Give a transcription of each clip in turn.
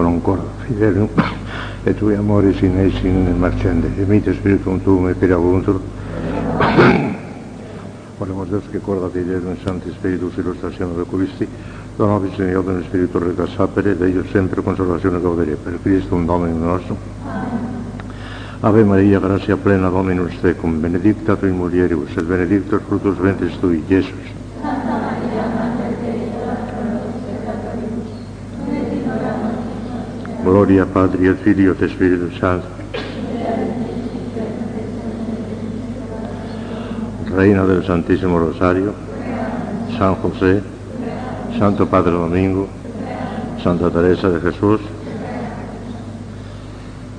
non cordo fideron e tui amore sin e sin marchande e mite spiritum tuum e pirabuntur Oremos Deus que corda lo santi spiritus de recuristi Don nobis in iodem spiritu reta sapere de ellos sempre consolazione gaudere per Cristo un Domino nostro Ave Maria, gracia plena Dominus tecum benedicta tu in mulieribus et benedictus fructus ventris tui, Jesus Gloria Patri et Filio et Spiritus Sancto. Reina del Santísimo Rosario, San José, Santo Padre Domingo, Santa Teresa de Jesús.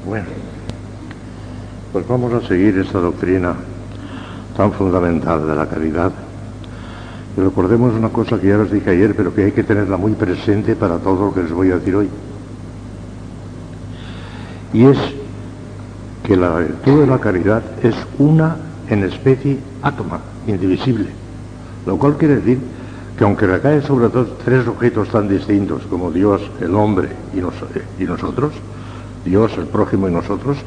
Bueno, pues vamos a seguir esta doctrina tan fundamental de la caridad. Y recordemos una cosa que ya os dije ayer, pero que hay que tenerla muy presente para todo lo que les voy a decir hoy. Y es que la virtud de la caridad es una en especie átoma, indivisible. Lo cual quiere decir que aunque recae sobre todos tres objetos tan distintos como Dios, el hombre y, nos- y nosotros, Dios, el prójimo y nosotros,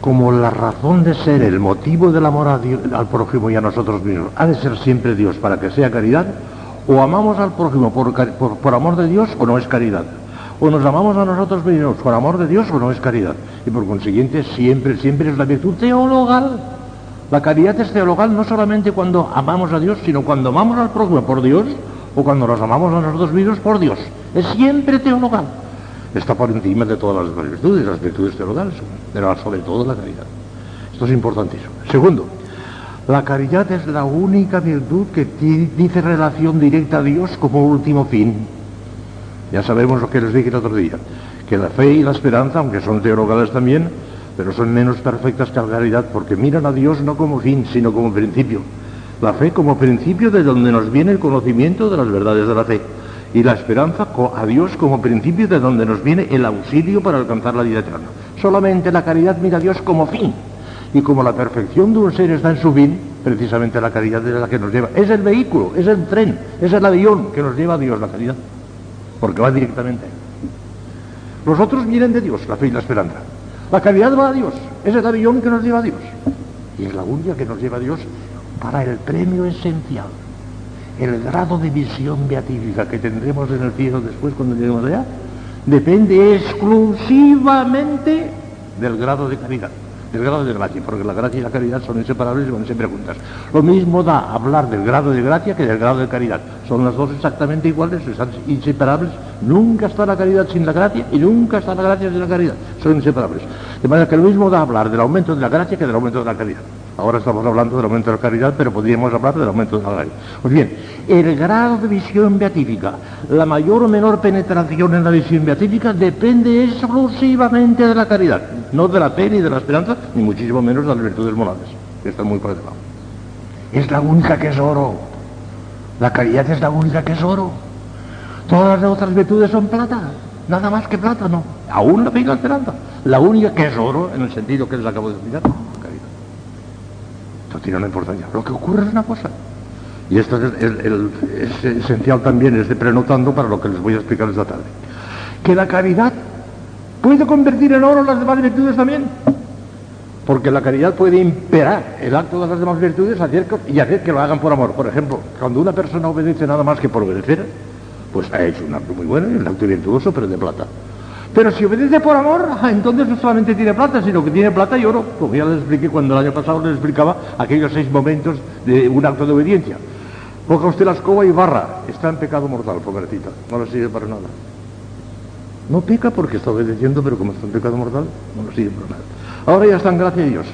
como la razón de ser, el motivo del amor al prójimo y a nosotros mismos, ha de ser siempre Dios para que sea caridad, o amamos al prójimo por- por amor de Dios o no es caridad. O nos amamos a nosotros mismos por amor de Dios o no es caridad. Y por consiguiente siempre, siempre es la virtud teologal. La caridad es teologal no solamente cuando amamos a Dios, sino cuando amamos al prójimo por Dios o cuando nos amamos a nosotros mismos por Dios. Es siempre teologal. Está por encima de todas las virtudes, las virtudes teologales, pero sobre todo la caridad. Esto es importantísimo. Segundo, la caridad es la única virtud que ti- dice relación directa a Dios como último fin. Ya sabemos lo que les dije el otro día, que la fe y la esperanza, aunque son teologales también, pero son menos perfectas que la caridad, porque miran a Dios no como fin, sino como principio. La fe como principio de donde nos viene el conocimiento de las verdades de la fe. Y la esperanza a Dios como principio de donde nos viene el auxilio para alcanzar la vida eterna. Solamente la caridad mira a Dios como fin. Y como la perfección de un ser está en su fin, precisamente la caridad es la que nos lleva. Es el vehículo, es el tren, es el avión que nos lleva a Dios, la caridad porque va directamente a Él. Los otros vienen de Dios, la fe y la esperanza. La caridad va a Dios, es el avión que nos lleva a Dios. Y es la única que nos lleva a Dios para el premio esencial, el grado de visión beatífica que tendremos en el cielo después cuando lleguemos allá, depende exclusivamente del grado de caridad, del grado de gracia, porque la gracia y la caridad son inseparables y van siempre juntas. Lo mismo da hablar del grado de gracia que del grado de caridad. Son las dos exactamente iguales, están inseparables. Nunca está la caridad sin la gracia y nunca está la gracia sin la caridad. Son inseparables. De manera que lo mismo da hablar del aumento de la gracia que del aumento de la caridad. Ahora estamos hablando del aumento de la caridad, pero podríamos hablar del aumento de la gracia. Pues bien, el grado de visión beatífica, la mayor o menor penetración en la visión beatífica depende exclusivamente de la caridad, no de la fe ni de la esperanza, ni muchísimo menos de las virtudes morales, que están muy por debajo. Es la única que es oro. La caridad es la única que es oro. Todas las otras virtudes son plata, nada más que plata, no. Aún la fe y la esperanza. La única que es oro, en el sentido que les acabo de explicar, Esto tiene una importancia. Lo que ocurre es una cosa. Y esto es, esencial también, es de prenotando para lo que les voy a explicar esta tarde. Que la caridad puede convertir en oro las demás virtudes también. Porque la caridad puede imperar el acto de las demás virtudes y hacer que lo hagan por amor. Por ejemplo, cuando una persona obedece nada más que por obedecer, pues ha hecho un acto muy bueno y un acto virtuoso, pero de plata. Pero si obedece por amor, entonces no solamente tiene plata, sino que tiene plata y oro. Como ya les expliqué cuando el año pasado les explicaba aquellos seis momentos de un acto de obediencia. Coja usted la escoba y barra. Está en pecado mortal, pobrecita. No le sirve para nada. No peca porque está obedeciendo, pero como está en pecado mortal, no le sirve para nada. Ahora ya está en gracia de Dios.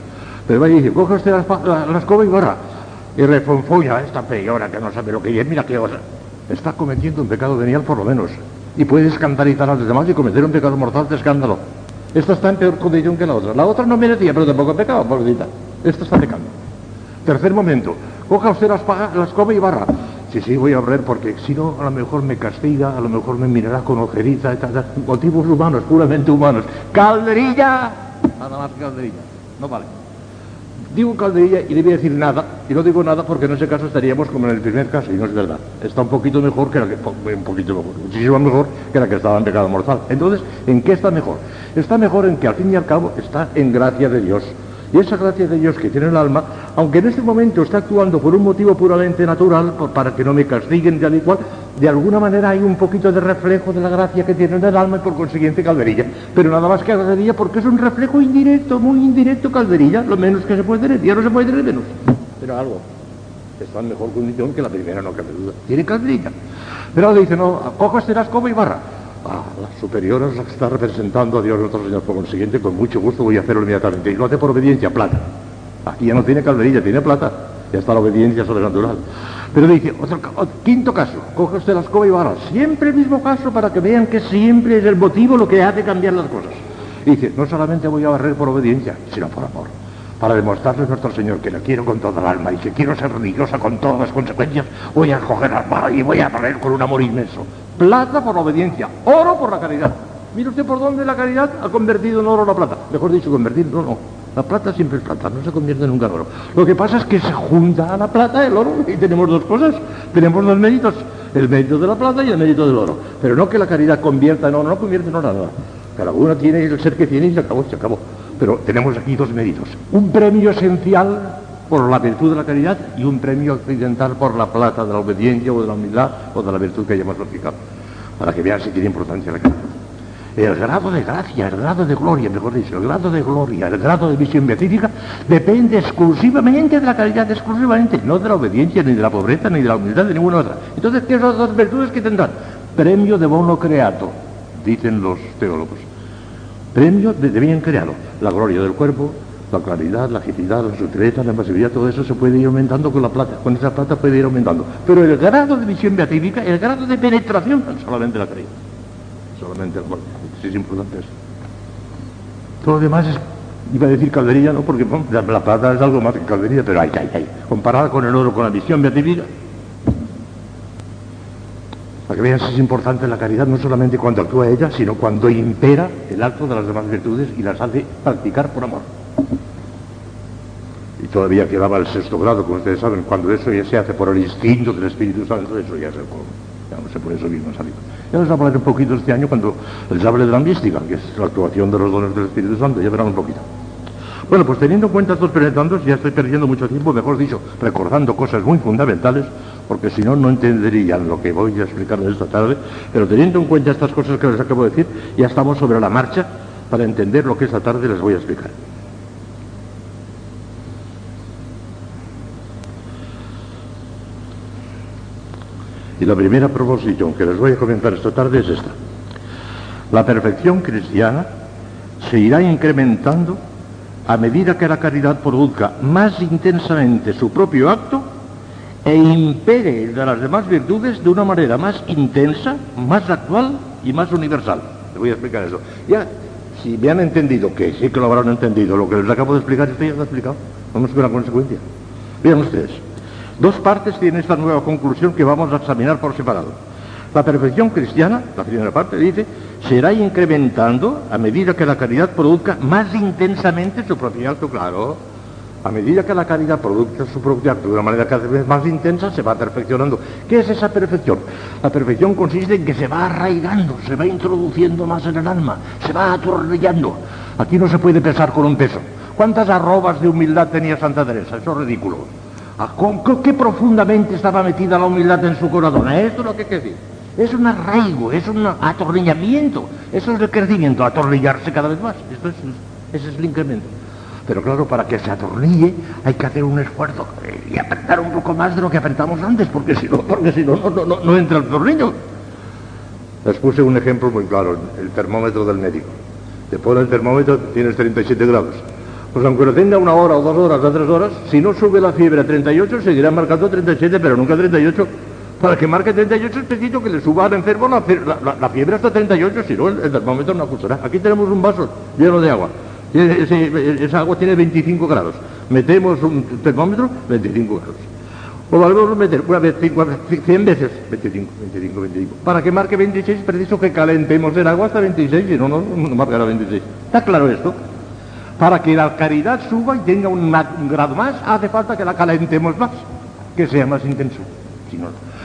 Pero va y dice, coja usted la, la- la escoba y barra. Y refonfolla esta peora que no sabe lo que es, mira qué cosa. Está cometiendo un pecado venial por lo menos. Y puede escandalizar a los demás y cometer un pecado mortal de escándalo. Esta está en peor condición que la otra. La otra no merecía, pero tampoco pecaba, pobrecita. Esta está pecando. Tercer momento, coja usted la, espa- la escoba y barra. Sí, sí, voy a barrer porque si no, a lo mejor me castiga, a lo mejor me mirará con ojeriza, y motivos humanos, puramente humanos. ¡Calderilla! Nada más calderilla. No vale. Digo calderilla y debía decir nada, y no digo nada porque en ese caso estaríamos como en el primer caso, y no es verdad. Está un poquito mejor que la que, un poquito mejor, muchísimo mejor que la que estaba en pecado mortal. Entonces, ¿en qué está mejor? Está mejor en que al fin y al cabo está en gracia de Dios. Y esa gracia de Dios que tiene el alma, aunque en este momento está actuando por un motivo puramente natural, para que no me castiguen de al igual, de alguna manera hay un poquito de reflejo de la gracia que tiene el alma y por consiguiente calderilla. Pero nada más que calderilla porque es un reflejo indirecto, muy indirecto calderilla, lo menos que se puede tener, ya no se puede tener menos. Pero algo está en mejor condición que la primera, no cabe duda. Tiene calderilla. Pero le dice, no, cojo este como y barra. Ah, la superiora es la que está representando a Dios nuestro Señor. Por consiguiente, con mucho gusto voy a hacerlo inmediatamente. Y lo hace por obediencia, plata. Aquí ya no tiene calderilla, tiene plata. Ya está la obediencia sobrenatural. Pero dice, otro, quinto caso, coge usted la escoba y barra. Siempre el mismo caso para que vean que siempre es el motivo lo que hace cambiar las cosas. dice, no solamente voy a barrer por obediencia, sino por amor. Para demostrarle a nuestro Señor que la quiero con toda el alma y que quiero ser religiosa con todas las consecuencias, voy a coger la barra y voy a barrer con un amor inmenso. Plata por obediencia, oro por la caridad. Mire usted por dónde la caridad ha convertido en oro la plata. Mejor dicho, convertir, no, no. La plata siempre es plata, no se convierte nunca en oro. Lo que pasa es que se junta a la plata el oro y tenemos dos cosas. Tenemos dos méritos, el mérito de la plata y el mérito del oro. Pero no que la caridad convierta en oro, no convierte en oro nada. Cada uno tiene el ser que tiene y se acabó, se acabó. Pero tenemos aquí dos méritos. Un premio esencial por la virtud de la caridad y un premio accidental por la plata de la obediencia o de la humildad o de la virtud que hayamos aplicado. Para que vean si tiene importancia la caridad. El grado de gracia, el grado de gloria, mejor dicho, el grado de gloria, el grado de visión beatífica depende exclusivamente de la caridad, exclusivamente, no de la obediencia, ni de la pobreza, ni de la humildad, de ninguna otra. Entonces, ¿qué son las dos virtudes que tendrán? Premio de bono creato, dicen los teólogos. Premio de, bien creado. La gloria del cuerpo, la claridad, la agilidad, la sutileza, la masividad, todo eso se puede ir aumentando con la plata. Con esa plata puede ir aumentando. Pero el grado de visión beatífica, el grado de penetración, solamente la caridad. Solamente la gloria. Es importante eso. Todo lo demás es, iba a decir calderilla, ¿no? Porque la, plata es algo más que calderilla, pero hay, hay, hay. Comparada con el oro, con la visión beatífica, para que vean si es importante la caridad no solamente cuando actúa ella, sino cuando impera el acto de las demás virtudes y las hace practicar por amor. Todavía quedaba el sexto grado, como ustedes saben, cuando eso ya se hace por el instinto del Espíritu Santo, eso ya es el colmo. Ya no sé por eso mismo salido. Ya les hablaré un poquito este año cuando les hable de la mística, que es la actuación de los dones del Espíritu Santo, ya verán un poquito. Bueno, pues teniendo en cuenta estos penetrandos, ya estoy perdiendo mucho tiempo, mejor dicho, recordando cosas muy fundamentales, porque si no, no entenderían lo que voy a explicarles esta tarde, pero teniendo en cuenta estas cosas que les acabo de decir, ya estamos sobre la marcha para entender lo que esta tarde les voy a explicar. Y la primera proposición que les voy a comentar esta tarde es esta. La perfección cristiana se irá incrementando a medida que la caridad produzca más intensamente su propio acto e impere de las demás virtudes de una manera más intensa, más actual y más universal. Les voy a explicar eso. Ya, si me han entendido, que sí que lo habrán entendido, lo que les acabo de explicar, esto ya lo he explicado. Vamos con la consecuencia. Vean ustedes. Dos partes tienen esta nueva conclusión que vamos a examinar por separado. La perfección cristiana, la primera parte, dice, será incrementando a medida que la caridad produzca más intensamente su propio acto, claro. A medida que la caridad produzca su propio acto de una manera cada vez más intensa, se va perfeccionando. ¿Qué es esa perfección? La perfección consiste en que se va arraigando, se va introduciendo más en el alma, se va atornillando. Aquí no se puede pesar con un peso. ¿Cuántas arrobas de humildad tenía Santa Teresa? Eso es ridículo. Ah, ¿Qué profundamente estaba metida la humildad en su corazón? Esto es lo que hay que decir. Es un arraigo, es un atornillamiento. Eso es el crecimiento, atornillarse cada vez más. Esto es, ese es el incremento. Pero claro, para que se atornille hay que hacer un esfuerzo y apretar un poco más de lo que apretamos antes, porque si no, porque si no, no, no, no entra el tornillo. Les puse un ejemplo muy claro, el termómetro del médico. Te pone el termómetro, tienes 37 grados. Pues aunque lo tenga una hora o dos horas o tres horas, si no sube la fiebre a 38, seguirá marcando 37, pero nunca 38. Para que marque 38 es preciso que le suba al enfermo la, fiebre hasta 38, si no el, termómetro no ajustará. Aquí tenemos un vaso lleno de agua. esa agua tiene 25 grados. Metemos un termómetro, 25 grados. O volvemos a meter una vez, 100 veces, 25, 25, 25. Para que marque 26 es preciso que calentemos el agua hasta 26, si no, no, no marcará 26. ¿Está claro esto? Para que la caridad suba y tenga un, grado más, hace falta que la calentemos más, que sea más intenso.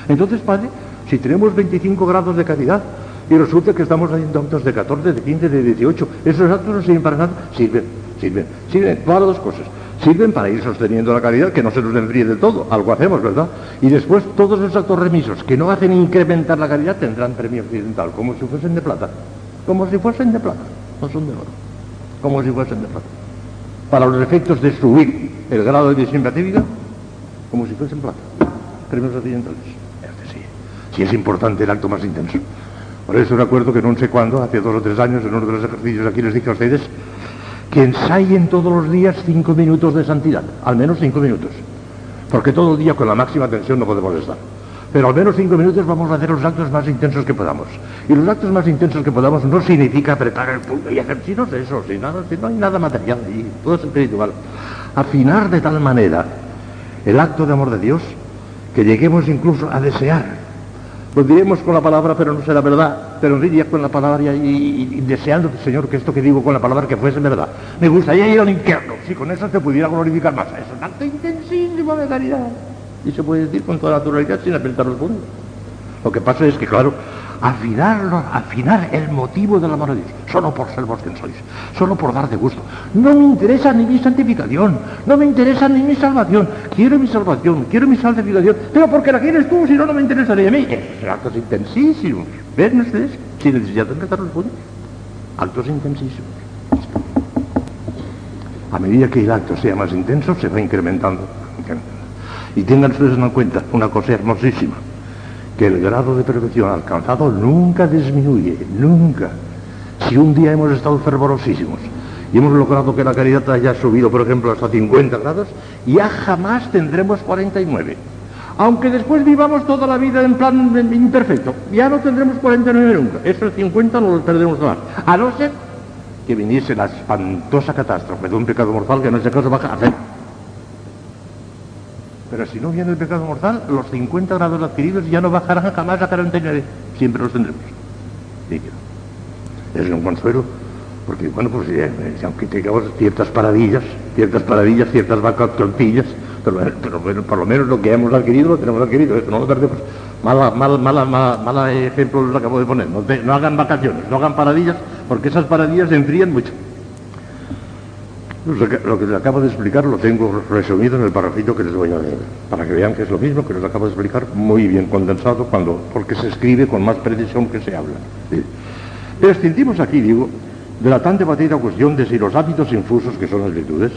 Entonces, Padre, si tenemos 25 grados de caridad y resulta que estamos haciendo actos de 14, de 15, de 18, esos actos no sirven para nada, sirven, sirven, sirven para dos cosas. Sirven para ir sosteniendo la caridad, que no se nos enfríe del todo, algo hacemos, ¿verdad? Y después todos los actos remisos que no hacen incrementar la caridad tendrán premio occidental, como si fuesen de plata, como si fuesen de plata, no son de oro, como si fuesen de plata. Para los efectos de subir el grado de visión como si fuesen plata, premios occidentales. Sí, sí es importante el acto más intenso. Por eso recuerdo que no sé cuándo, hace dos o tres años, en uno de los ejercicios aquí les dije a ustedes que ensayen todos los días cinco minutos de santidad, al menos cinco minutos, porque todo el día con la máxima tensión no podemos estar. Pero al menos cinco minutos vamos a hacer los actos más intensos que podamos. Y los actos más intensos que podamos no significa apretar el punto y hacer sino eso, si, nada, no hay nada material y todo es espiritual. Afinar de tal manera el acto de amor de Dios que lleguemos incluso a desear lo diremos con la palabra, pero no será verdad. Pero diría con la palabra y, deseando, Señor, que esto que digo con la palabra que fuese verdad. Me gustaría ir al infierno, si con eso se pudiera glorificar más. Es un acto intensísimo de caridad. Y se puede decir con toda naturalidad sin apretar los puntos. Lo que pasa es que, claro, afinar, afinar el motivo del amor a Dios, solo por ser vos quien sois, solo por dar de gusto. No me interesa ni mi santificación, no me interesa ni mi salvación. Quiero mi salvación, quiero mi santificación, pero porque la quieres tú, si no, no me interesaría a mí. Es actos intensísimos. ¿Ven ustedes? Si necesitan empezar los puntos. Actos intensísimos. A medida que el acto sea más intenso, se va incrementando. Y tengan ustedes en cuenta una cosa hermosísima que el grado de perfección alcanzado nunca disminuye, nunca. Si un día hemos estado fervorosísimos y hemos logrado que la caridad haya subido, por ejemplo, hasta 50 grados, ya jamás tendremos 49. Aunque después vivamos toda la vida en plan imperfecto, ya no tendremos 49 nunca. Esos 50 no los perdemos más. A no ser que viniese la espantosa catástrofe de un pecado mortal que no ese caso va a hacer pero si no viene el pecado mortal, los 50 grados adquiridos ya no bajarán jamás a 49. Siempre los tendremos. Es un consuelo, porque bueno, pues eh, aunque tengamos ciertas paradillas, ciertas paradillas, ciertas vacas tortillas, pero, pero por lo menos lo que hemos adquirido lo tenemos adquirido, eso no lo perdemos. Mala, mala, mala, mala, ejemplo lo acabo de poner. No, no hagan vacaciones, no hagan paradillas, porque esas paradillas se enfrían mucho. Lo que les acabo de explicar lo tengo resumido en el parrafito que les voy a leer, para que vean que es lo mismo que les acabo de explicar, muy bien condensado, cuando, porque se escribe con más precisión que se habla. Prescindimos aquí, digo, de la tan debatida cuestión de si los hábitos infusos, que son las virtudes,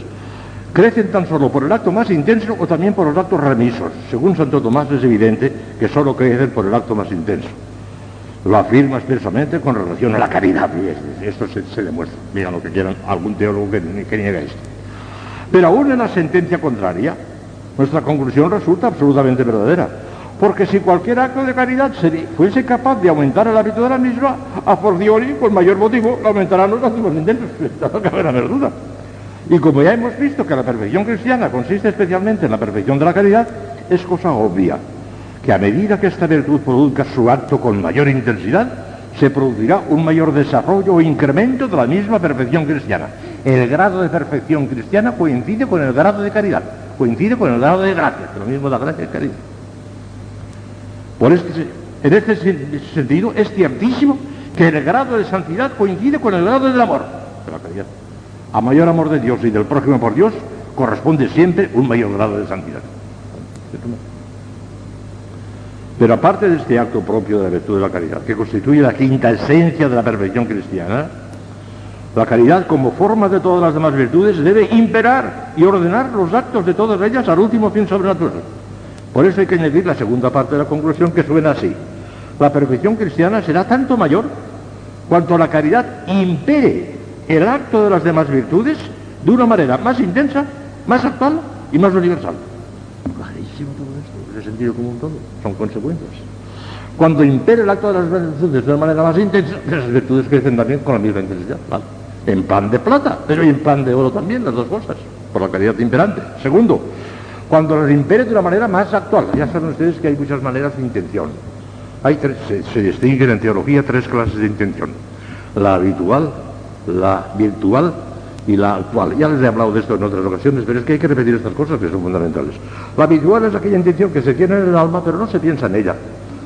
crecen tan solo por el acto más intenso o también por los actos remisos. Según Santo Tomás es evidente que solo crecen por el acto más intenso lo afirma expresamente con relación a la caridad. Y esto se, demuestra. Mira lo que quieran algún teólogo que, que niega esto. Pero aún en la sentencia contraria, nuestra conclusión resulta absolutamente verdadera. Porque si cualquier acto de caridad fuese capaz de aumentar el hábito de la misma, a fortiori, con mayor motivo, lo aumentarán los actos intentos. La duda. Y como ya hemos visto que la perfección cristiana consiste especialmente en la perfección de la caridad, es cosa obvia que a medida que esta virtud produzca su acto con mayor intensidad, se producirá un mayor desarrollo o incremento de la misma perfección cristiana. El grado de perfección cristiana coincide con el grado de caridad, coincide con el grado de gracia, que lo mismo da gracia y caridad. Por este, en este sentido es ciertísimo que el grado de santidad coincide con el grado del amor, de la caridad. A mayor amor de Dios y del prójimo por Dios corresponde siempre un mayor grado de santidad. Pero aparte de este acto propio de la virtud de la caridad, que constituye la quinta esencia de la perfección cristiana, la caridad como forma de todas las demás virtudes debe imperar y ordenar los actos de todas ellas al último fin sobrenatural. Por eso hay que añadir la segunda parte de la conclusión que suena así. La perfección cristiana será tanto mayor cuanto la caridad impere el acto de las demás virtudes de una manera más intensa, más actual y más universal sentido común todo, son consecuencias. Cuando impere el acto de las virtudes de una manera más intensa, esas virtudes crecen también con la misma intensidad, En pan de plata, pero en pan de oro también, las dos cosas, por la calidad imperante. Segundo, cuando las impere de una manera más actual. Ya saben ustedes que hay muchas maneras de intención. Hay tres, se, se distinguen en teología tres clases de intención. La habitual, la virtual y la actual. Ya les he hablado de esto en otras ocasiones, pero es que hay que repetir estas cosas que son fundamentales. La habitual es aquella intención que se tiene en el alma, pero no se piensa en ella.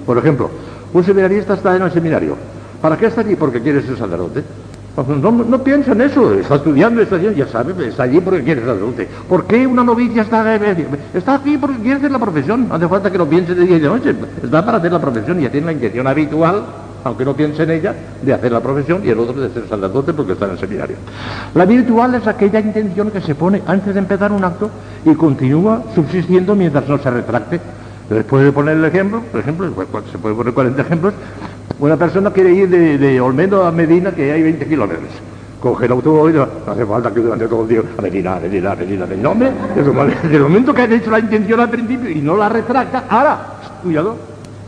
Por ejemplo, un seminarista está en el seminario. ¿Para qué está allí? Porque quiere ser sacerdote. No, no, piensa en eso, está estudiando, está ya sabe, está allí porque quiere ser sacerdote. ¿Por qué una novicia está, está aquí porque quiere hacer la profesión? Hace falta que lo piense de día y de noche, está para hacer la profesión y ya tiene la intención habitual aunque no piense en ella, de hacer la profesión y el otro de ser sacerdote porque está en el seminario. La virtual es aquella intención que se pone antes de empezar un acto y continúa subsistiendo mientras no se retracte. Después de poner el ejemplo, por ejemplo, se puede poner 40 ejemplos, una persona quiere ir de, Olmedo a Medina, que hay 20 kilómetros. Coge el automóvil, no hace falta que durante todo el día, a Medina, a Medina, a Medina, a Medina. Hombre, desde el momento que has hecho la intención al principio y no la retracta, ahora, cuidado,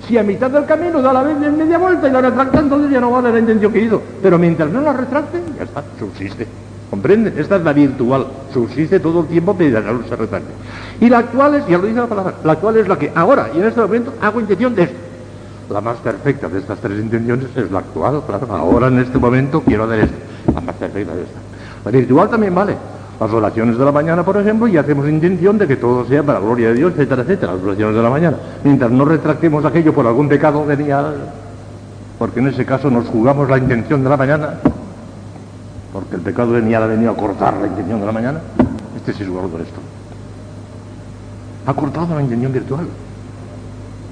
si a mitad del camino da la media vuelta y la retracta, entonces ya no vale la intención que. Pero mientras no la retracte, ya está, subsiste. ¿Comprende? Esta es la virtual. Subsiste todo el tiempo mientras no se retracte. Y la actual es, ya lo dice la palabra, la actual es la que ahora y en este momento hago intención de esto. La más perfecta de estas tres intenciones es la actual, claro. Ahora en este momento quiero hacer esto. La más perfecta de esta. La virtual también vale las oraciones de la mañana, por ejemplo, y hacemos intención de que todo sea para la gloria de Dios, etcétera, etcétera, las oraciones de la mañana. Mientras no retractemos aquello por algún pecado venial, porque en ese caso nos jugamos la intención de la mañana, porque el pecado venial ha venido a cortar la intención de la mañana, este sí es jugador de esto. Ha cortado la intención virtual,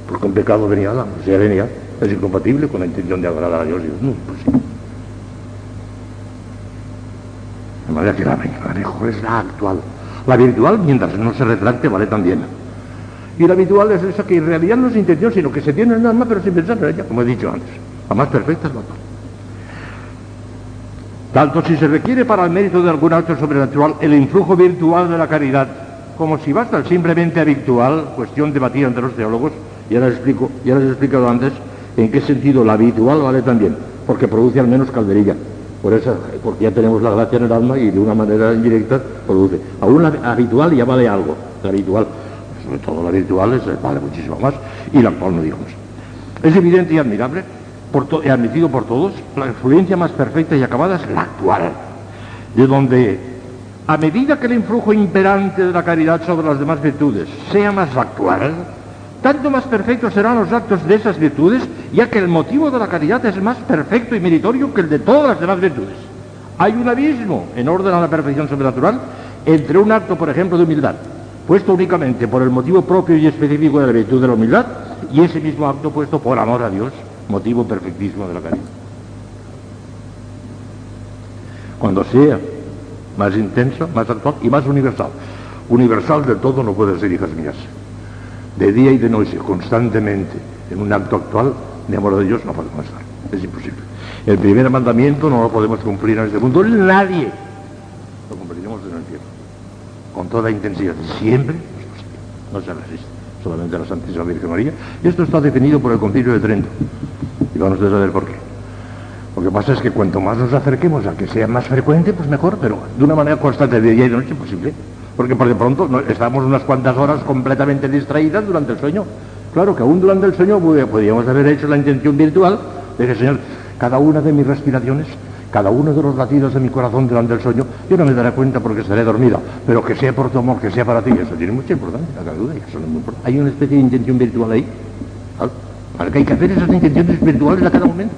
porque el pecado venial, sea, venial, es incompatible con la intención de agradar a Dios. No, pues sí. De la manejo es la actual. La virtual, mientras no se retracte, vale también. Y la habitual es esa que en realidad no es intención, sino que se tiene en el alma, pero sin pensar en ella, como he dicho antes. La más perfecta es la actual. Tanto si se requiere para el mérito de algún acto sobrenatural el influjo virtual de la caridad, como si basta el simplemente habitual, cuestión debatida entre los teólogos, explico, ya les he explicado antes en qué sentido la habitual vale también, porque produce al menos calderilla. Por eso, porque ya tenemos la gracia en el alma y de una manera indirecta produce. Aún la habitual ya vale algo, la habitual, sobre todo la habitual es, vale muchísimo más, y la actual no digo más. Es evidente y admirable, admitido por todos, la influencia más perfecta y acabada es la actual, de donde, a medida que el influjo imperante de la caridad sobre las demás virtudes sea más actual, tanto más perfectos serán los actos de esas virtudes, ya que el motivo de la caridad es más perfecto y meritorio que el de todas las demás virtudes. Hay un abismo en orden a la perfección sobrenatural entre un acto, por ejemplo, de humildad, puesto únicamente por el motivo propio y específico de la virtud de la humildad, y ese mismo acto puesto por amor a Dios, motivo perfectísimo de la caridad. Cuando sea más intenso, más actual y más universal. Universal de todo no puede ser, hijas mías de día y de noche, constantemente, en un acto actual de amor a Dios, no podemos estar. Es imposible. El primer mandamiento no lo podemos cumplir en este mundo, nadie. Lo cumpliremos en el cielo. Con toda intensidad. Siempre es posible. No se resiste. Solamente la Santísima Virgen María. Y esto está definido por el Concilio de Trento. Y vamos a saber por qué. Lo que pasa es que cuanto más nos acerquemos a que sea más frecuente, pues mejor, pero de una manera constante de día y de noche posible porque por de pronto estamos unas cuantas horas completamente distraídas durante el sueño. Claro que aún durante el sueño podríamos haber hecho la intención virtual de que, Señor, cada una de mis respiraciones, cada uno de los latidos de mi corazón durante el sueño, yo no me daré cuenta porque estaré dormida, pero que sea por tu amor, que sea para ti, eso tiene mucha importancia, duda, eso no es muy importante. Hay una especie de intención virtual ahí, para que hay que hacer esas intenciones virtuales a cada momento,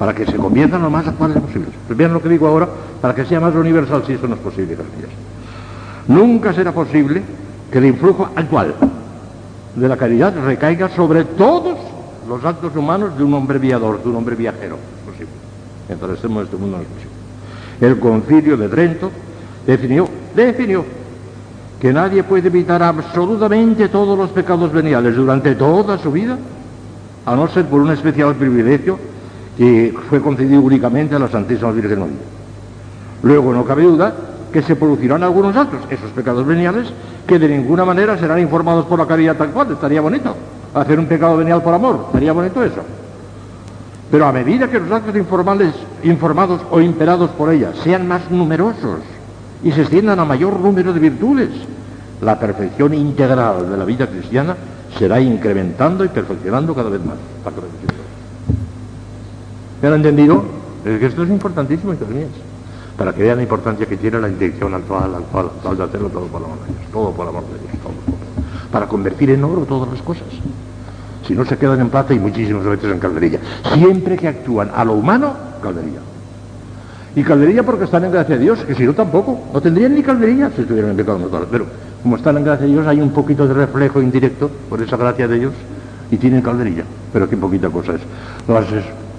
para que se conviertan lo más actuales posibles. Pues vean lo que digo ahora, para que sea más universal, si eso no es posible, gracias. Nunca será posible que el influjo actual de la caridad recaiga sobre todos los actos humanos de un hombre viador, de un hombre viajero. Posible. Mientras en este mundo es posible. El concilio de Trento definió, definió que nadie puede evitar absolutamente todos los pecados veniales durante toda su vida, a no ser por un especial privilegio que fue concedido únicamente a la Santísima Virgen María. Luego no cabe duda que se producirán algunos actos, esos pecados veniales, que de ninguna manera serán informados por la caridad tal cual, estaría bonito. Hacer un pecado venial por amor, estaría bonito eso. Pero a medida que los actos informales, informados o imperados por ella sean más numerosos y se extiendan a mayor número de virtudes, la perfección integral de la vida cristiana será incrementando y perfeccionando cada vez más. ¿Me han entendido? Es que esto es importantísimo, hijas mías. Para que vean la importancia que tiene la intención actual, actual, actual de hacerlo todo por amor de Dios, todo por amor de Dios, todo, todo, para convertir en oro todas las cosas. Si no se quedan en plata y muchísimas veces en calderilla. Siempre que actúan a lo humano, calderilla. Y calderilla porque están en gracia de Dios, que si no tampoco, no tendrían ni calderilla si estuvieran en pecado mortal. Pero como están en gracia de Dios, hay un poquito de reflejo indirecto por esa gracia de Dios y tienen calderilla. Pero qué poquita cosa es. Las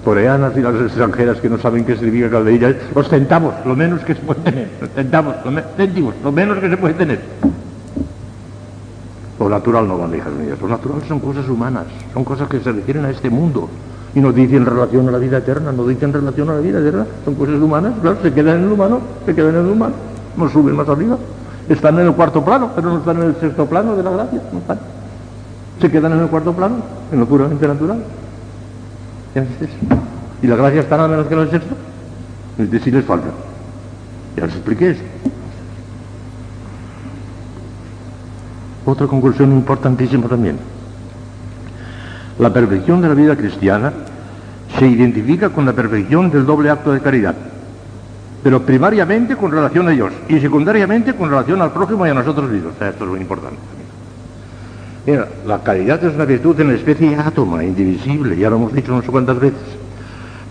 coreanas y las extranjeras que no saben qué significa calderilla, los centavos, lo menos que se puede tener. Centavos, lo, céntimos, lo menos que se puede tener. Lo natural no vale, hijas mías. Lo natural son cosas humanas, son cosas que se refieren a este mundo. Y no dicen relación a la vida eterna, no dicen relación a la vida eterna. Son cosas humanas, claro, se quedan en el humano, se quedan en el humano. No suben más arriba. Están en el cuarto plano, pero no están en el sexto plano de la gracia. No están. Se quedan en el cuarto plano, en lo puramente natural. ¿Y la gracia está nada menos que el sexto? Es si les falta. Ya les expliqué eso. Otra conclusión importantísima también. La perfección de la vida cristiana se identifica con la perfección del doble acto de caridad, pero primariamente con relación a Dios y secundariamente con relación al prójimo y a nosotros mismos. esto es muy importante. Mira, la caridad es una virtud en la especie átoma, indivisible, ya lo hemos dicho no sé cuántas veces,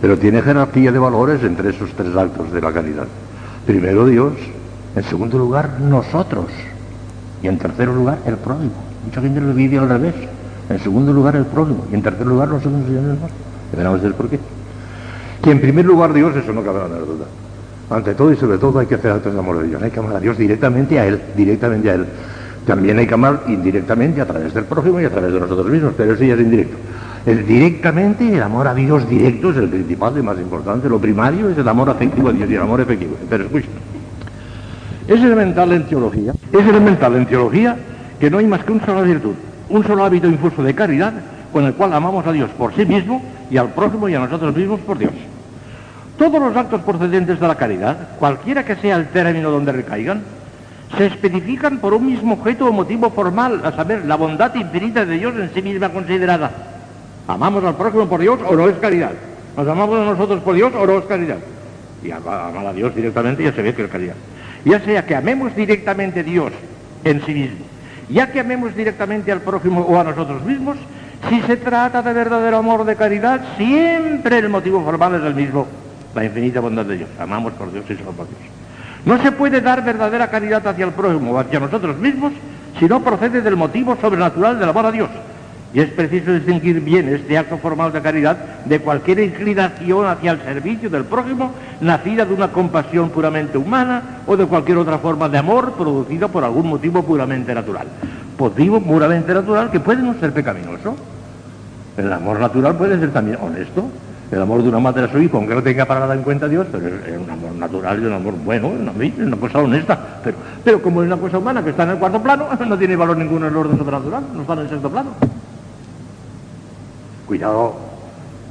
pero tiene jerarquía de valores entre esos tres actos de la caridad. Primero Dios, en segundo lugar nosotros. Y en tercer lugar, el prójimo. Mucha gente lo vive al revés. En segundo lugar, el prójimo. Y en tercer lugar, nosotros señores más. Deberemos ver por qué. Que en primer lugar Dios, eso no cabe la duda. Ante todo y sobre todo hay que hacer actos de amor de Dios. Hay que amar a Dios directamente a Él, directamente a Él. También hay que amar indirectamente a través del prójimo y a través de nosotros mismos, pero eso ya es indirecto. El directamente, el amor a Dios directo es el principal y más importante. Lo primario es el amor afectivo a Dios y el amor efectivo. Pero escucha. Es elemental en teología, es elemental en teología que no hay más que un solo virtud, un solo hábito infuso de caridad con el cual amamos a Dios por sí mismo y al prójimo y a nosotros mismos por Dios. Todos los actos procedentes de la caridad, cualquiera que sea el término donde recaigan, se especifican por un mismo objeto o motivo formal, a saber, la bondad infinita de Dios en sí misma considerada. Amamos al prójimo por Dios o no es caridad. Nos amamos a nosotros por Dios o no es caridad. Y amar a Dios directamente ya se ve que es caridad ya sea que amemos directamente a Dios en sí mismo, ya que amemos directamente al prójimo o a nosotros mismos, si se trata de verdadero amor de caridad, siempre el motivo formal es el mismo, la infinita bondad de Dios. Amamos por Dios y solo por Dios. No se puede dar verdadera caridad hacia el prójimo o hacia nosotros mismos si no procede del motivo sobrenatural del amor a Dios. Y es preciso distinguir bien este acto formal de caridad de cualquier inclinación hacia el servicio del prójimo nacida de una compasión puramente humana o de cualquier otra forma de amor producida por algún motivo puramente natural. Motivo puramente natural que puede no ser pecaminoso. El amor natural puede ser también honesto. El amor de una madre a su hijo, aunque no tenga para nada en cuenta a Dios, pero es, un amor natural y un amor bueno, es una, cosa honesta. Pero, pero como es una cosa humana que está en el cuarto plano, no tiene valor ninguno en el orden sobrenatural, no está en el sexto plano. Cuidado,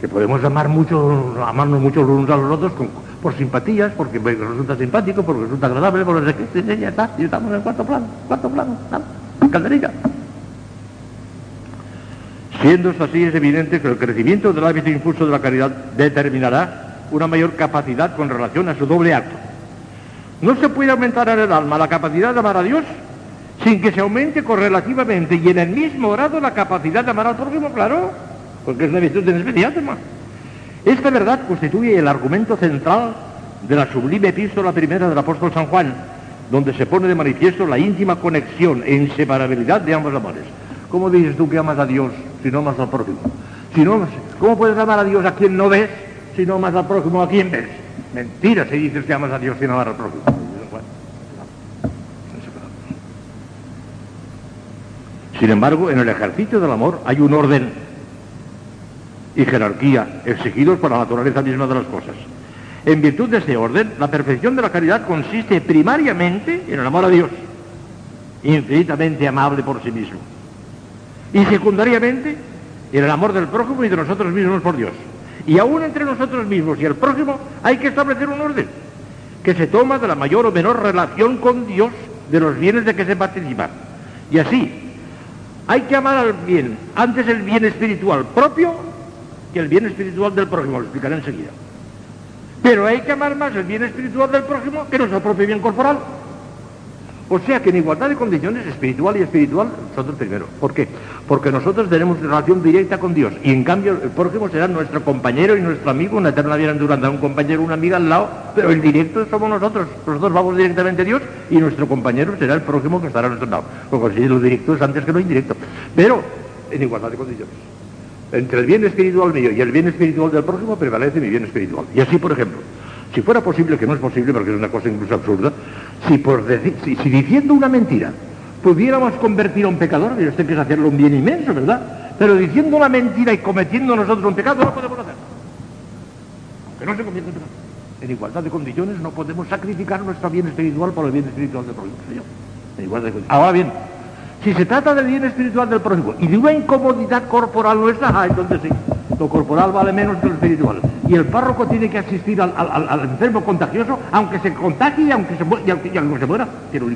que podemos amar mucho, amarnos mucho los unos a los otros por simpatías, porque resulta simpático, porque resulta agradable, por lo que ya está, y estamos en el cuarto plano, cuarto plano, calderilla. Siendo esto así, es evidente que el crecimiento del hábito impulso de la caridad determinará una mayor capacidad con relación a su doble acto. No se puede aumentar en el alma la capacidad de amar a Dios sin que se aumente correlativamente y en el mismo grado la capacidad de amar al prójimo, claro porque es una virtud en especial, Esta verdad constituye el argumento central de la sublime epístola primera del apóstol San Juan, donde se pone de manifiesto la íntima conexión e inseparabilidad de ambos amores. ¿Cómo dices tú que amas a Dios si no amas al prójimo? Si no, ¿Cómo puedes amar a Dios a quien no ves si no amas al prójimo a quien ves? Mentira si dices que amas a Dios sin amar al prójimo. Sin embargo, en el ejercicio del amor hay un orden y jerarquía exigidos por la naturaleza misma de las cosas. En virtud de este orden, la perfección de la caridad consiste primariamente en el amor a Dios, infinitamente amable por sí mismo, y secundariamente en el amor del prójimo y de nosotros mismos por Dios. Y aún entre nosotros mismos y el prójimo hay que establecer un orden que se toma de la mayor o menor relación con Dios de los bienes de que se participan. Y así, hay que amar al bien, antes el bien espiritual propio que el bien espiritual del prójimo, lo explicaré enseguida. Pero hay que amar más el bien espiritual del prójimo que nuestro propio bien corporal. O sea que en igualdad de condiciones espiritual y espiritual, nosotros primero. ¿Por qué? Porque nosotros tenemos relación directa con Dios y en cambio el prójimo será nuestro compañero y nuestro amigo, una eterna bienaventuranza, un compañero, una amiga al lado, pero el directo somos nosotros. Nosotros vamos directamente a Dios y nuestro compañero será el prójimo que estará a nuestro lado. Porque si lo directo es antes que lo indirecto. Pero en igualdad de condiciones. Entre el bien espiritual mío y el bien espiritual del prójimo prevalece mi bien espiritual. Y así, por ejemplo, si fuera posible, que no es posible porque es una cosa incluso absurda, si, por decir, si, diciendo una mentira pudiéramos convertir a un pecador, y usted que hacerlo un bien inmenso, ¿verdad? Pero diciendo una mentira y cometiendo nosotros un pecado, no podemos hacer. Aunque no se convierta en pecado. En igualdad de condiciones no podemos sacrificar nuestro bien espiritual por el bien espiritual del prójimo. En igualdad de condiciones. Ahora bien, si se trata del bien espiritual del prójimo y de una incomodidad corporal nuestra, ah, entonces sí, lo corporal vale menos que lo espiritual. Y el párroco tiene que asistir al, enfermo contagioso, aunque se contagie y aunque se, y aunque, se muera, tiene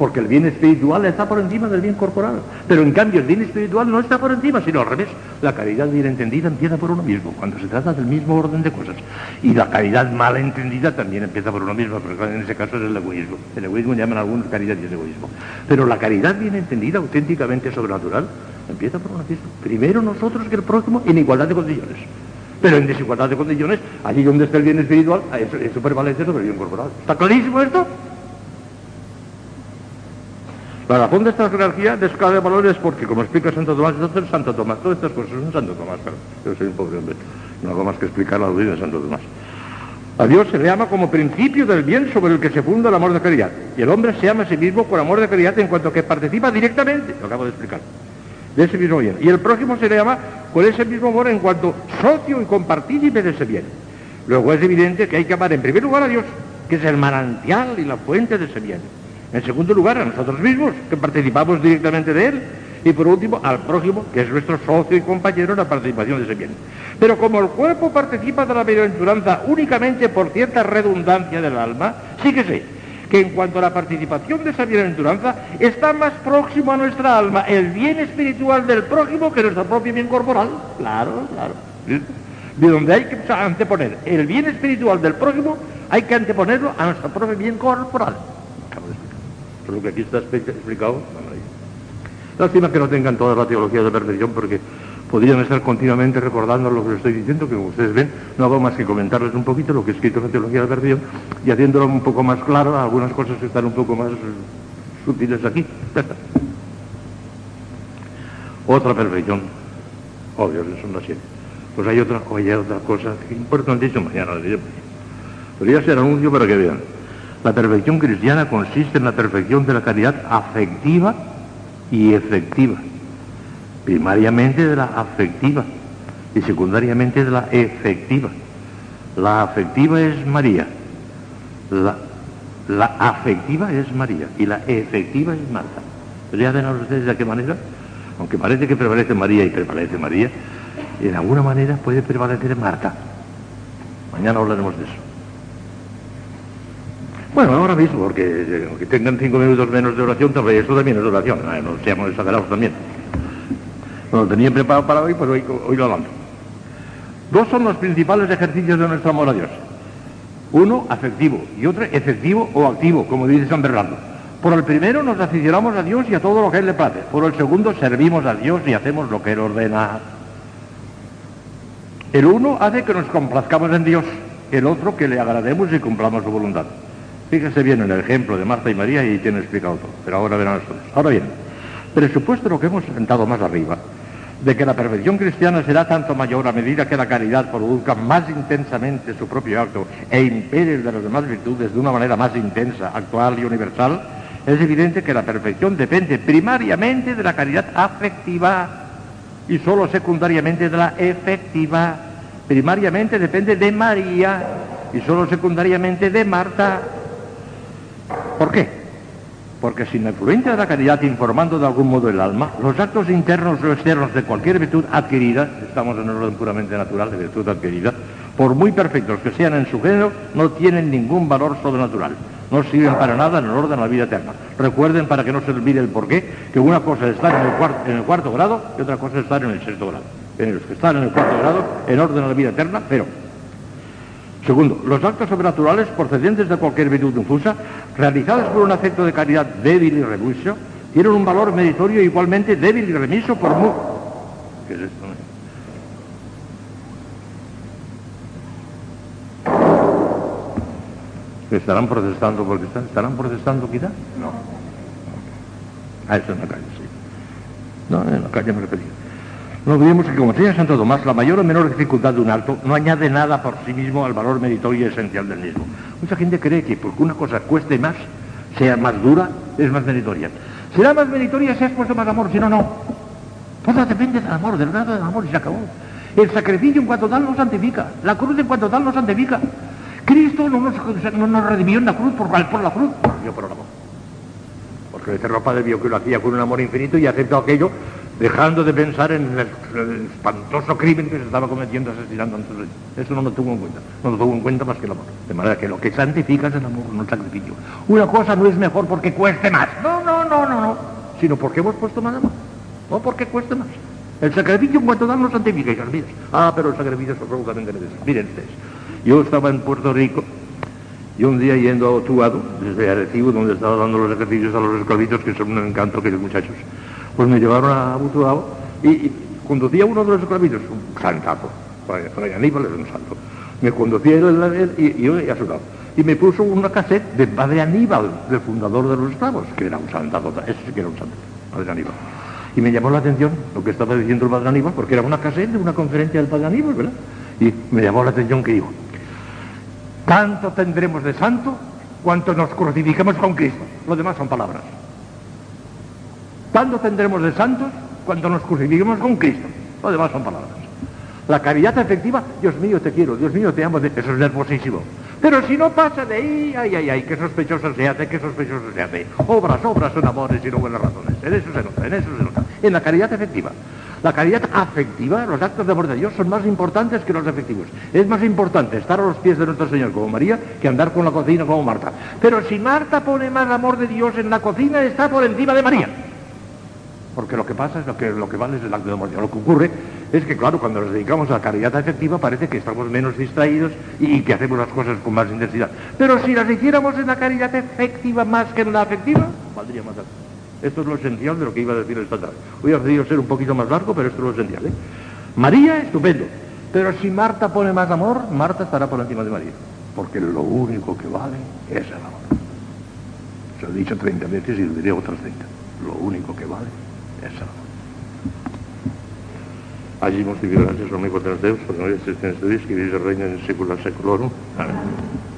porque el bien espiritual está por encima del bien corporal. Pero en cambio el bien espiritual no está por encima, sino al revés. La caridad bien entendida empieza por uno mismo, cuando se trata del mismo orden de cosas. Y la caridad mal entendida también empieza por uno mismo, porque en ese caso es el egoísmo. El egoísmo llaman algunos caridad y el egoísmo. Pero la caridad bien entendida, auténticamente sobrenatural, empieza por uno mismo. Primero nosotros que el próximo en igualdad de condiciones. Pero en desigualdad de condiciones, allí donde está el bien espiritual, eso, prevalece sobre el bien corporal. ¿Está clarísimo esto? La razón de esta jerarquía de escala de valores es porque, como explica Santo Tomás, entonces Santo Tomás, todas estas cosas son Santo Tomás, pero yo soy un pobre hombre, no hago más que explicar la doctrina de Santo Tomás. A Dios se le ama como principio del bien sobre el que se funda el amor de caridad. Y el hombre se ama a sí mismo con amor de caridad en cuanto que participa directamente, lo acabo de explicar, de ese mismo bien. Y el prójimo se le ama con ese mismo amor en cuanto socio y compartícipe de ese bien. Luego es evidente que hay que amar en primer lugar a Dios, que es el manantial y la fuente de ese bien. En segundo lugar, a nosotros mismos, que participamos directamente de él. Y por último, al prójimo, que es nuestro socio y compañero en la participación de ese bien. Pero como el cuerpo participa de la bienaventuranza únicamente por cierta redundancia del alma, sí que sé que en cuanto a la participación de esa bienaventuranza, está más próximo a nuestra alma el bien espiritual del prójimo que nuestro propio bien corporal. Claro, claro. De donde hay que anteponer el bien espiritual del prójimo, hay que anteponerlo a nuestro propio bien corporal lo que aquí está explicado. Lástima que no tengan toda la teología de perfección porque podrían estar continuamente recordando lo que les estoy diciendo, que como ustedes ven, no hago más que comentarles un poquito lo que he escrito en la teología de perfección y haciéndolo un poco más claro algunas cosas que están un poco más sutiles aquí. otra perfección. Obvio, eso no siete. Pues hay otra, hay otra cosa importantísima, mañana les diré. Podría ser anuncio para que vean. La perfección cristiana consiste en la perfección de la caridad afectiva y efectiva. Primariamente de la afectiva y secundariamente de la efectiva. La afectiva es María. La, afectiva es María y la efectiva es Marta. ¿Ya ven a ustedes de qué manera? Aunque parece que prevalece María y prevalece María, en alguna manera puede prevalecer Marta. Mañana hablaremos de eso. Bueno, ahora mismo, porque aunque tengan cinco minutos menos de oración, también eso también es oración, no seamos exagerados también. Bueno, tenía preparado para hoy, pues hoy, lo lanzo. Dos son los principales ejercicios de nuestro amor a Dios. Uno, afectivo, y otro, efectivo o activo, como dice San Bernardo. Por el primero nos aficionamos a Dios y a todo lo que Él le place. Por el segundo servimos a Dios y hacemos lo que Él ordena. El uno hace que nos complazcamos en Dios, el otro que le agrademos y cumplamos su voluntad. Fíjese bien en el ejemplo de Marta y María y tiene explicado todo. Pero ahora verán ustedes. Ahora bien, presupuesto lo que hemos sentado más arriba, de que la perfección cristiana será tanto mayor a medida que la caridad produzca más intensamente su propio acto e impere de las demás virtudes de una manera más intensa, actual y universal, es evidente que la perfección depende primariamente de la caridad afectiva y solo secundariamente de la efectiva. Primariamente depende de María y solo secundariamente de Marta. ¿Por qué? Porque sin la influencia de la caridad informando de algún modo el alma, los actos internos o externos de cualquier virtud adquirida, estamos en un orden puramente natural de virtud adquirida, por muy perfectos que sean en su género, no tienen ningún valor sobrenatural. No sirven para nada en el orden de la vida eterna. Recuerden, para que no se olvide el porqué, que una cosa es estar en el, cuarto, grado y otra cosa es estar en el sexto grado. En los que están en el cuarto grado, en orden a la vida eterna, pero Segundo, los actos sobrenaturales procedentes de cualquier virtud infusa, realizados por un afecto de caridad débil y remiso, tienen un valor meritorio igualmente débil y remiso por muy... ¿Qué es esto? ¿Estarán protestando porque están? ¿Estarán protestando quizá? No. Ah, eso en la calle, sí. No, en la calle me refería. No olvidemos que como enseña Santo Tomás, la mayor o menor dificultad de un acto no añade nada por sí mismo al valor meritorio y esencial del mismo. Mucha gente cree que porque una cosa cueste más, sea más dura, es más meritoria. Será más meritoria si has puesto más amor, si no, no. Todo depende del amor, del grado del amor y se acabó. El sacrificio en cuanto tal no santifica. La cruz en cuanto tal no santifica. Cristo no nos, no nos redimió en la cruz por, por la cruz, yo por el amor. Porque el Eterno Padre vio que lo hacía con un amor infinito y aceptó aquello dejando de pensar en el, espantoso crimen que se estaba cometiendo asesinando a sus Eso no lo tuvo en cuenta, no lo tuvo en cuenta más que el amor. De manera que lo que santifica es el amor, no el sacrificio. Una cosa no es mejor porque cueste más, no, no, no, no, no, sino porque hemos puesto más amor, no porque cueste más. El sacrificio en cuanto tal no santifica, hijas mías. Ah, pero el sacrificio es absolutamente necesario. Miren ustedes, yo estaba en Puerto Rico y un día yendo a Otuado, desde Arecibo, donde estaba dando los ejercicios a los esclavitos, que son un encanto aquellos muchachos, pues me llevaron a Otuado y, conducía uno de los esclavitos, un santazo, Fray Aníbal es un santo, me conducía él, y, yo a su lado. Y me puso una cassette de Padre Aníbal, del fundador de los esclavos, que era un santazo, ese sí que era un santo, Padre Aníbal. Y me llamó la atención lo que estaba diciendo el Padre Aníbal, porque era una cassette de una conferencia del Padre Aníbal, ¿verdad? Y me llamó la atención que dijo, tanto tendremos de santo cuanto nos crucifiquemos con Cristo. Lo demás son palabras. Tanto tendremos de santos cuanto nos crucifiquemos con Cristo. Lo demás son palabras. La caridad efectiva, Dios mío te quiero, Dios mío te amo, eso es nervosísimo. Pero si no pasa de ahí, ay, ay, ay, qué sospechoso se hace, qué sospechoso se hace. Obras, obras son amores y no buenas razones. En eso se nota, en eso se nota. En la caridad efectiva. La caridad afectiva, los actos de amor de Dios son más importantes que los efectivos. Es más importante estar a los pies de nuestro Señor como María que andar con la cocina como Marta. Pero si Marta pone más amor de Dios en la cocina, está por encima de María. Porque lo que pasa es lo que, lo que vale es el acto de amor de Dios. Lo que ocurre es que, claro, cuando nos dedicamos a la caridad efectiva parece que estamos menos distraídos y que hacemos las cosas con más intensidad. Pero si las hiciéramos en la caridad efectiva más que en la afectiva, valdría más. Esto es lo esencial de lo que iba a decir esta tarde. Hoy ha decidido ser un poquito más largo, pero esto es lo esencial. ¿eh? María, estupendo. Pero si Marta pone más amor, Marta estará por encima de María. Porque lo único que vale es el amor. Se lo he dicho 30 veces y lo diré otras 30. Lo único que vale es el amor. Allí hemos vivido gracias a Deus, por no existencia de Dios, que vive el en. Amén.